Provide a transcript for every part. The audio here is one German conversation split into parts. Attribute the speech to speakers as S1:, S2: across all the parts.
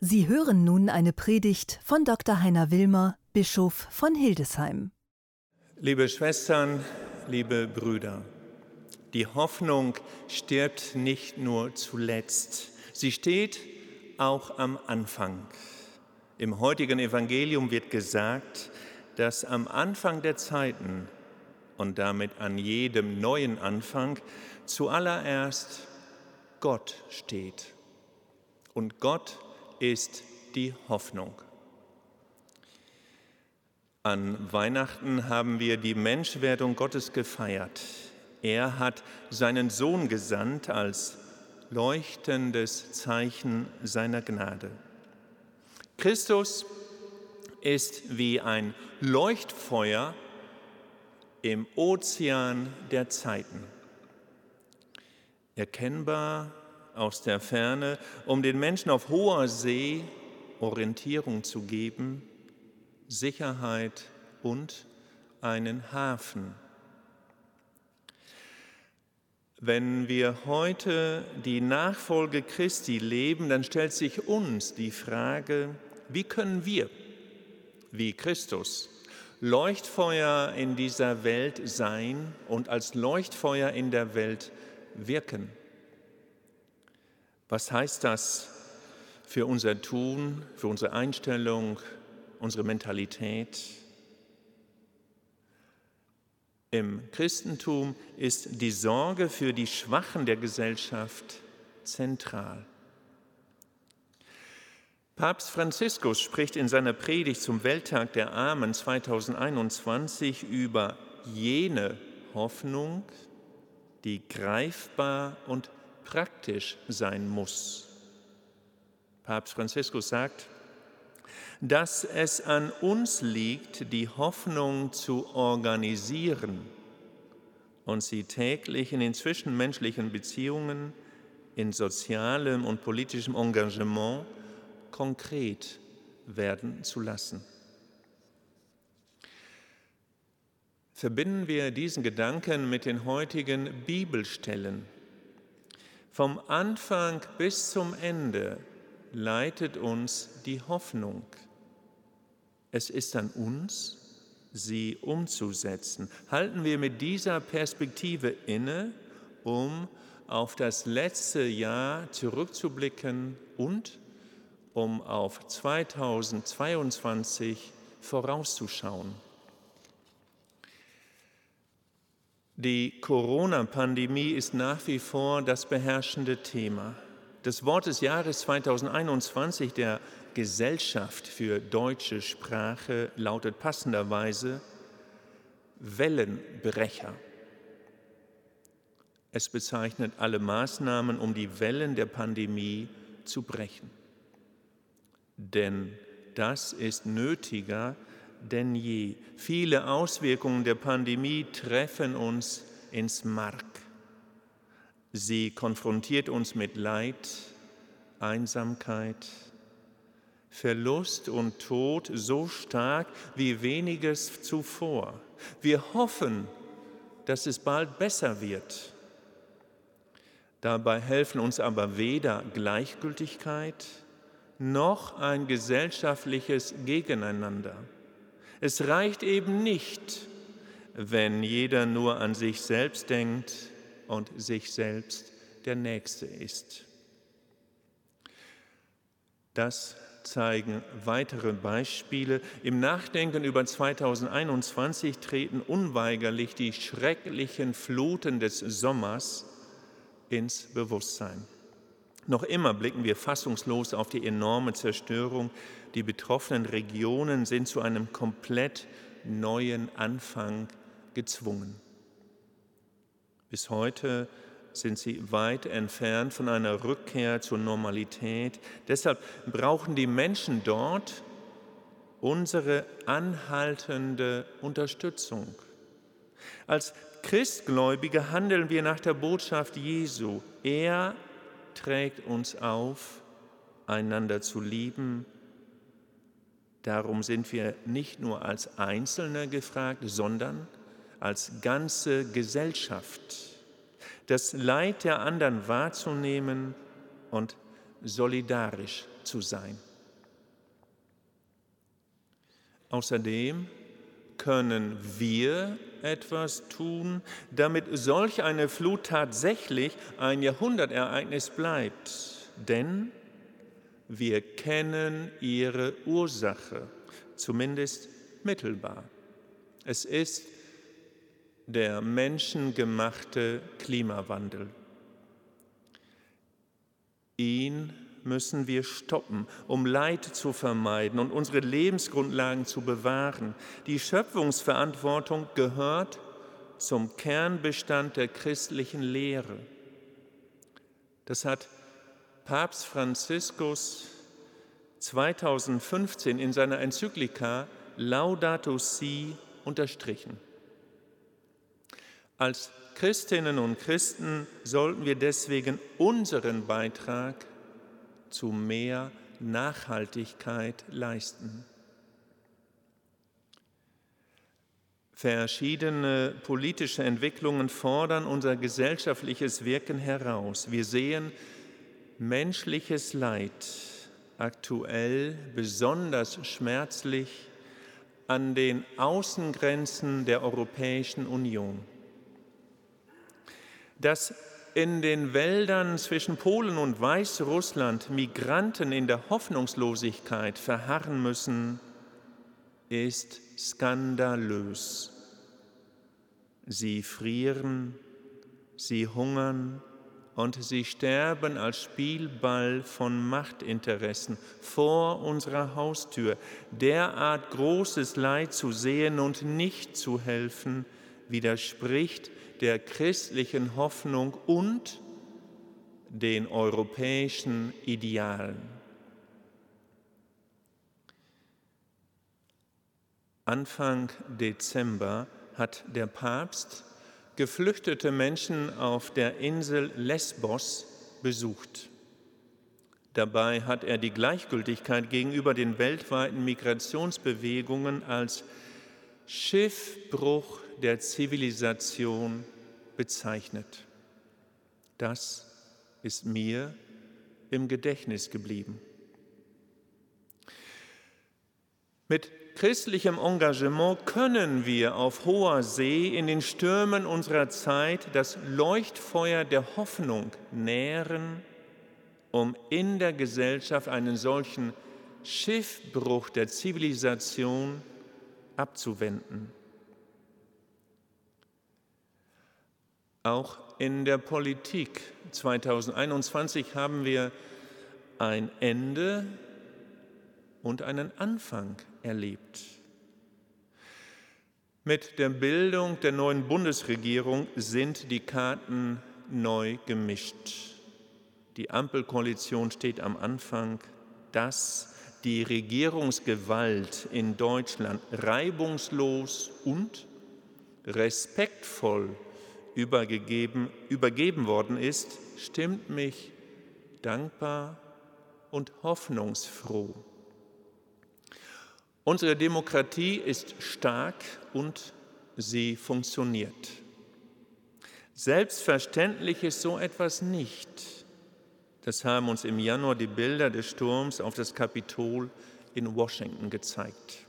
S1: Sie hören nun eine Predigt von Dr. Heiner Wilmer, Bischof von Hildesheim.
S2: Liebe Schwestern, liebe Brüder, die Hoffnung stirbt nicht nur zuletzt, sie steht auch am Anfang. Im heutigen Evangelium wird gesagt, dass am Anfang der Zeiten und damit an jedem neuen Anfang zuallererst Gott steht. Und Gott ist die Hoffnung. An Weihnachten haben wir die Menschwerdung Gottes gefeiert. Er hat seinen Sohn gesandt als leuchtendes Zeichen seiner Gnade. Christus ist wie ein Leuchtfeuer im Ozean der Zeiten. Erkennbar aus der Ferne, um den Menschen auf hoher See Orientierung zu geben, Sicherheit und einen Hafen. Wenn wir heute die Nachfolge Christi leben, dann stellt sich uns die Frage, wie können wir, wie Christus, Leuchtfeuer in dieser Welt sein und als Leuchtfeuer in der Welt wirken? Was heißt das für unser Tun, für unsere Einstellung, unsere Mentalität? Im Christentum ist die Sorge für die Schwachen der Gesellschaft zentral. Papst Franziskus spricht in seiner Predigt zum Welttag der Armen 2021 über jene Hoffnung, die greifbar und praktisch sein muss. Papst Franziskus sagt, dass es an uns liegt, die Hoffnung zu organisieren und sie täglich in den zwischenmenschlichen Beziehungen, in sozialem und politischem Engagement konkret werden zu lassen. Verbinden wir diesen Gedanken mit den heutigen Bibelstellen vom Anfang bis zum Ende leitet uns die Hoffnung. Es ist an uns, sie umzusetzen. Halten wir mit dieser Perspektive inne, um auf das letzte Jahr zurückzublicken und um auf 2022 vorauszuschauen. Die Corona-Pandemie ist nach wie vor das beherrschende Thema. Das Wort des Jahres 2021 der Gesellschaft für deutsche Sprache lautet passenderweise Wellenbrecher. Es bezeichnet alle Maßnahmen, um die Wellen der Pandemie zu brechen. Denn das ist nötiger denn je. Viele Auswirkungen der Pandemie treffen uns ins Mark. Sie konfrontiert uns mit Leid, Einsamkeit, Verlust und Tod so stark wie weniges zuvor. Wir hoffen, dass es bald besser wird. Dabei helfen uns aber weder Gleichgültigkeit noch ein gesellschaftliches Gegeneinander. Es reicht eben nicht, wenn jeder nur an sich selbst denkt und sich selbst der Nächste ist. Das zeigen weitere Beispiele. Im Nachdenken über 2021 treten unweigerlich die schrecklichen Fluten des Sommers ins Bewusstsein. Noch immer blicken wir fassungslos auf die enorme Zerstörung. Die betroffenen Regionen sind zu einem komplett neuen Anfang gezwungen. Bis heute sind sie weit entfernt von einer Rückkehr zur Normalität. Deshalb brauchen die Menschen dort unsere anhaltende Unterstützung. Als Christgläubige handeln wir nach der Botschaft Jesu. Er trägt uns auf, einander zu lieben. Darum sind wir nicht nur als Einzelne gefragt, sondern als ganze Gesellschaft, das Leid der anderen wahrzunehmen und solidarisch zu sein. Außerdem können wir etwas tun, damit solch eine Flut tatsächlich ein Jahrhundertereignis bleibt. Denn wir kennen ihre Ursache, zumindest mittelbar. Es ist der menschengemachte Klimawandel. Ihn müssen wir stoppen, um Leid zu vermeiden und unsere Lebensgrundlagen zu bewahren. Die Schöpfungsverantwortung gehört zum Kernbestand der christlichen Lehre. Das hat Papst Franziskus 2015 in seiner Enzyklika Laudato Si unterstrichen. Als Christinnen und Christen sollten wir deswegen unseren Beitrag zu mehr Nachhaltigkeit leisten. Verschiedene politische Entwicklungen fordern unser gesellschaftliches Wirken heraus. Wir sehen menschliches Leid aktuell besonders schmerzlich an den Außengrenzen der Europäischen Union. Dass in den Wäldern zwischen Polen und Weißrussland Migranten in der Hoffnungslosigkeit verharren müssen, ist skandalös. Sie frieren, sie hungern und sie sterben als Spielball von Machtinteressen vor unserer Haustür. Derart großes Leid zu sehen und nicht zu helfen, widerspricht der christlichen Hoffnung und den europäischen Idealen. Anfang Dezember hat der Papst geflüchtete Menschen auf der Insel Lesbos besucht. Dabei hat er die Gleichgültigkeit gegenüber den weltweiten Migrationsbewegungen als Schiffbruch der Zivilisation bezeichnet. Das ist mir im Gedächtnis geblieben. Mit christlichem Engagement können wir auf hoher See in den Stürmen unserer Zeit das Leuchtfeuer der Hoffnung nähren, um in der Gesellschaft einen solchen Schiffbruch der Zivilisation abzuwenden. Auch in der Politik 2021 haben wir ein Ende und einen Anfang erlebt. Mit der Bildung der neuen Bundesregierung sind die Karten neu gemischt. Die Ampelkoalition steht am Anfang, dass die Regierungsgewalt in Deutschland reibungslos und respektvoll übergegeben, übergeben worden ist, stimmt mich dankbar und hoffnungsfroh. Unsere Demokratie ist stark und sie funktioniert. Selbstverständlich ist so etwas nicht. Das haben uns im Januar die Bilder des Sturms auf das Kapitol in Washington gezeigt.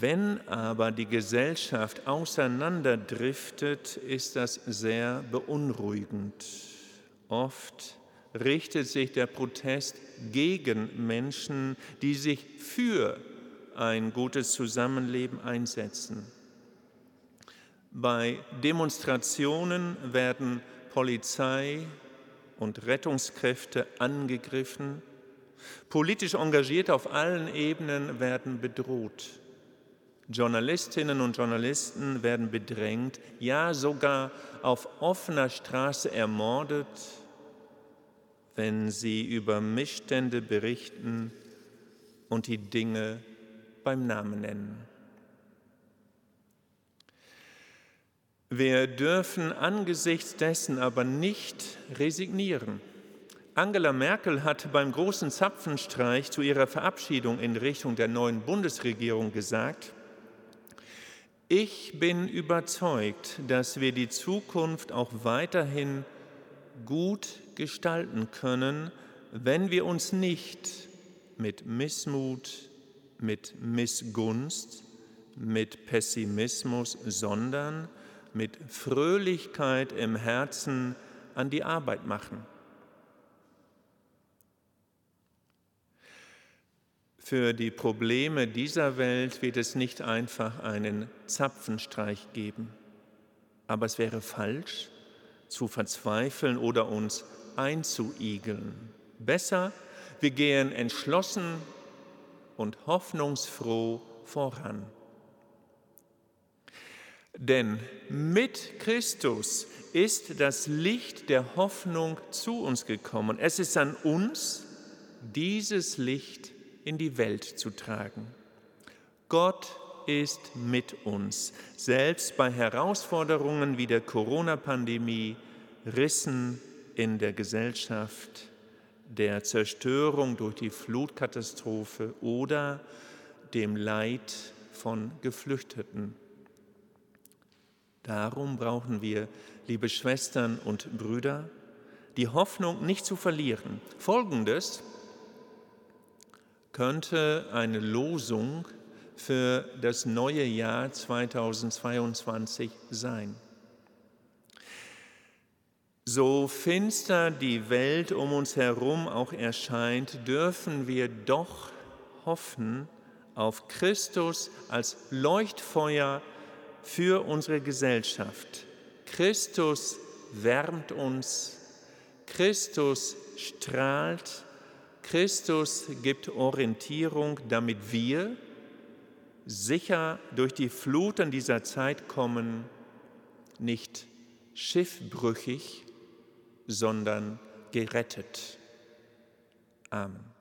S2: Wenn aber die Gesellschaft auseinanderdriftet, ist das sehr beunruhigend. Oft richtet sich der Protest gegen Menschen, die sich für ein gutes Zusammenleben einsetzen. Bei Demonstrationen werden Polizei und Rettungskräfte angegriffen. Politisch Engagierte auf allen Ebenen werden bedroht. Journalistinnen und Journalisten werden bedrängt, ja sogar auf offener Straße ermordet, wenn sie über Missstände berichten und die Dinge beim Namen nennen. Wir dürfen angesichts dessen aber nicht resignieren. Angela Merkel hat beim großen Zapfenstreich zu ihrer Verabschiedung in Richtung der neuen Bundesregierung gesagt, ich bin überzeugt, dass wir die Zukunft auch weiterhin gut gestalten können, wenn wir uns nicht mit Missmut, mit Missgunst, mit Pessimismus, sondern mit Fröhlichkeit im Herzen an die Arbeit machen. Für die Probleme dieser Welt wird es nicht einfach einen Zapfenstreich geben. Aber es wäre falsch, zu verzweifeln oder uns einzuigeln. Besser, wir gehen entschlossen und hoffnungsfroh voran. Denn mit Christus ist das Licht der Hoffnung zu uns gekommen. Es ist an uns, dieses Licht in die Welt zu tragen. Gott ist mit uns, selbst bei Herausforderungen wie der Corona-Pandemie, Rissen in der Gesellschaft, der Zerstörung durch die Flutkatastrophe oder dem Leid von Geflüchteten. Darum brauchen wir, liebe Schwestern und Brüder, die Hoffnung nicht zu verlieren. Folgendes könnte eine Losung für das neue Jahr 2022 sein. So finster die Welt um uns herum auch erscheint, dürfen wir doch hoffen auf Christus als Leuchtfeuer für unsere Gesellschaft. Christus wärmt uns, Christus strahlt Christus gibt Orientierung, damit wir sicher durch die Fluten dieser Zeit kommen, nicht schiffbrüchig, sondern gerettet. Amen.